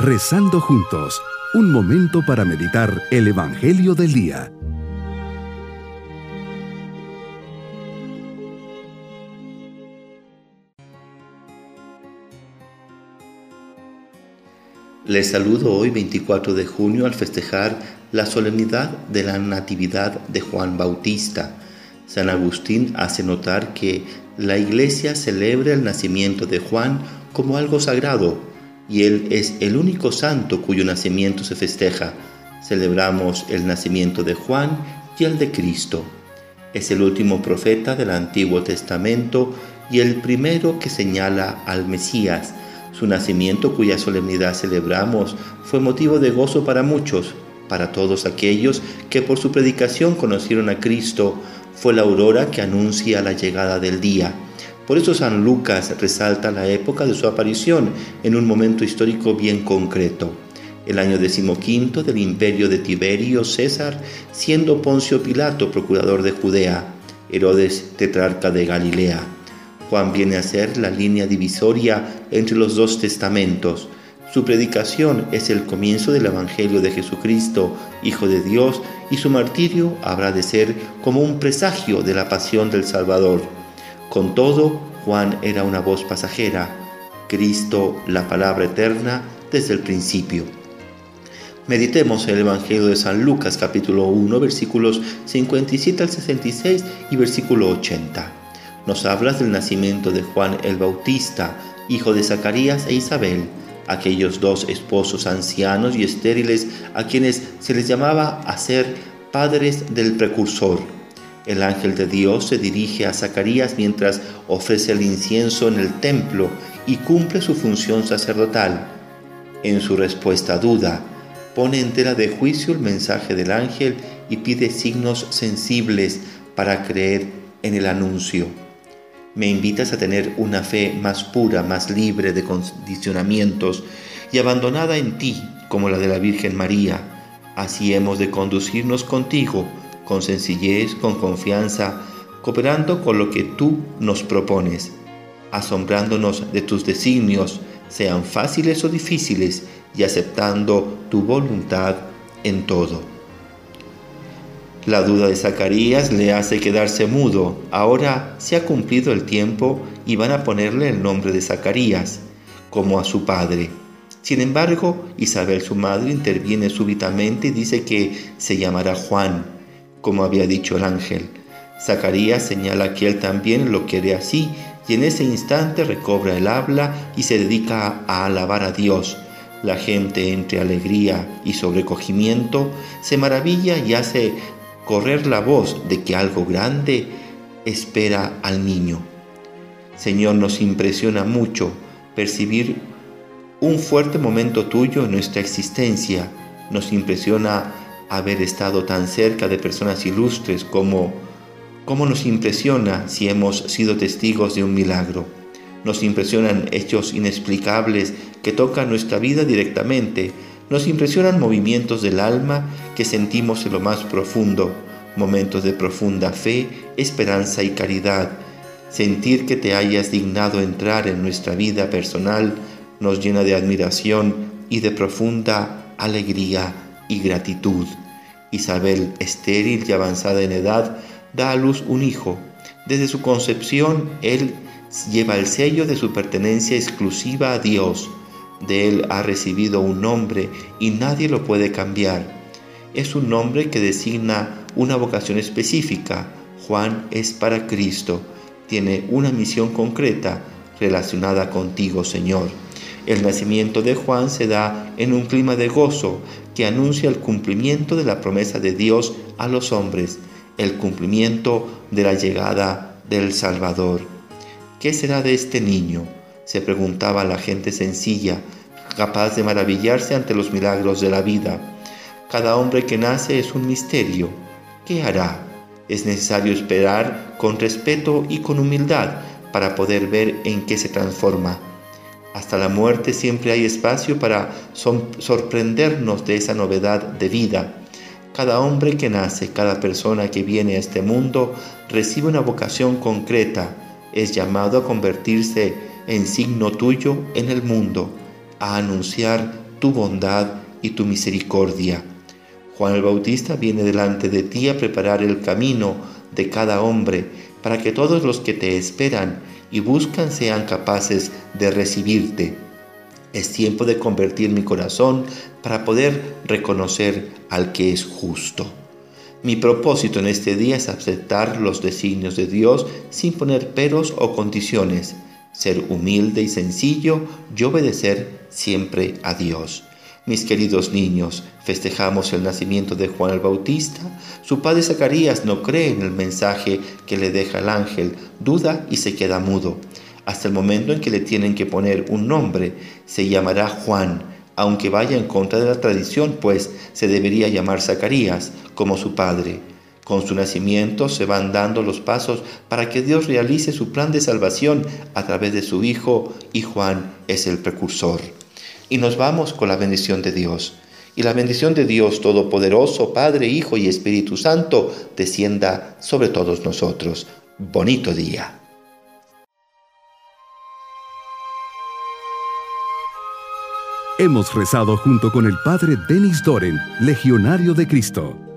Rezando juntos, un momento para meditar el Evangelio del Día. Les saludo hoy 24 de junio al festejar la solemnidad de la Natividad de Juan Bautista. San Agustín hace notar que la Iglesia celebra el nacimiento de Juan como algo sagrado, y Él es el único santo cuyo nacimiento se festeja. Celebramos el nacimiento de Juan y el de Cristo. Es el último profeta del Antiguo Testamento y el primero que señala al Mesías. Su nacimiento, cuya solemnidad celebramos, fue motivo de gozo para muchos, para todos aquellos que por su predicación conocieron a Cristo, fue la aurora que anuncia la llegada del día. Por eso San Lucas resalta la época de su aparición en un momento histórico bien concreto. El año decimoquinto del imperio de Tiberio César, siendo Poncio Pilato procurador de Judea, Herodes tetrarca de Galilea. Juan viene a ser la línea divisoria entre los dos testamentos. Su predicación es el comienzo del Evangelio de Jesucristo, Hijo de Dios, y su martirio habrá de ser como un presagio de la pasión del Salvador. Con todo, Juan era una voz pasajera, Cristo la palabra eterna desde el principio. Meditemos el Evangelio de San Lucas capítulo 1 versículos 57 al 66 y versículo 80. Nos habla del nacimiento de Juan el Bautista, hijo de Zacarías e Isabel, aquellos dos esposos ancianos y estériles a quienes se les llamaba a ser padres del precursor el ángel de Dios se dirige a Zacarías mientras ofrece el incienso en el templo y cumple su función sacerdotal. En su respuesta duda, pone entera de juicio el mensaje del ángel y pide signos sensibles para creer en el anuncio. Me invitas a tener una fe más pura, más libre de condicionamientos y abandonada en ti como la de la Virgen María. Así hemos de conducirnos contigo con sencillez, con confianza, cooperando con lo que tú nos propones, asombrándonos de tus designios, sean fáciles o difíciles, y aceptando tu voluntad en todo. La duda de Zacarías le hace quedarse mudo. Ahora se ha cumplido el tiempo y van a ponerle el nombre de Zacarías, como a su padre. Sin embargo, Isabel, su madre, interviene súbitamente y dice que se llamará Juan como había dicho el ángel. Zacarías señala que él también lo quiere así y en ese instante recobra el habla y se dedica a alabar a Dios. La gente entre alegría y sobrecogimiento se maravilla y hace correr la voz de que algo grande espera al niño. Señor, nos impresiona mucho percibir un fuerte momento tuyo en nuestra existencia. Nos impresiona haber estado tan cerca de personas ilustres como cómo nos impresiona si hemos sido testigos de un milagro. Nos impresionan hechos inexplicables que tocan nuestra vida directamente. Nos impresionan movimientos del alma que sentimos en lo más profundo, momentos de profunda fe, esperanza y caridad. Sentir que te hayas dignado entrar en nuestra vida personal nos llena de admiración y de profunda alegría y gratitud. Isabel, estéril y avanzada en edad, da a luz un hijo. Desde su concepción, él lleva el sello de su pertenencia exclusiva a Dios. De él ha recibido un nombre y nadie lo puede cambiar. Es un nombre que designa una vocación específica. Juan es para Cristo. Tiene una misión concreta relacionada contigo, Señor. El nacimiento de Juan se da en un clima de gozo que anuncia el cumplimiento de la promesa de Dios a los hombres, el cumplimiento de la llegada del Salvador. ¿Qué será de este niño? se preguntaba la gente sencilla, capaz de maravillarse ante los milagros de la vida. Cada hombre que nace es un misterio. ¿Qué hará? Es necesario esperar con respeto y con humildad para poder ver en qué se transforma. Hasta la muerte siempre hay espacio para sorprendernos de esa novedad de vida. Cada hombre que nace, cada persona que viene a este mundo recibe una vocación concreta, es llamado a convertirse en signo tuyo en el mundo, a anunciar tu bondad y tu misericordia. Juan el Bautista viene delante de ti a preparar el camino de cada hombre para que todos los que te esperan y buscan sean capaces de recibirte. Es tiempo de convertir mi corazón para poder reconocer al que es justo. Mi propósito en este día es aceptar los designios de Dios sin poner peros o condiciones, ser humilde y sencillo y obedecer siempre a Dios. Mis queridos niños, festejamos el nacimiento de Juan el Bautista. Su padre Zacarías no cree en el mensaje que le deja el ángel, duda y se queda mudo. Hasta el momento en que le tienen que poner un nombre, se llamará Juan aunque vaya en contra de la tradición, pues se debería llamar Zacarías como su padre. Con su nacimiento se van dando los pasos para que Dios realice su plan de salvación a través de su Hijo y Juan es el precursor. Y nos vamos con la bendición de Dios. Y la bendición de Dios Todopoderoso, Padre, Hijo y Espíritu Santo, descienda sobre todos nosotros. Bonito día. Hemos rezado junto con el Padre Denis Doren, Legionario de Cristo.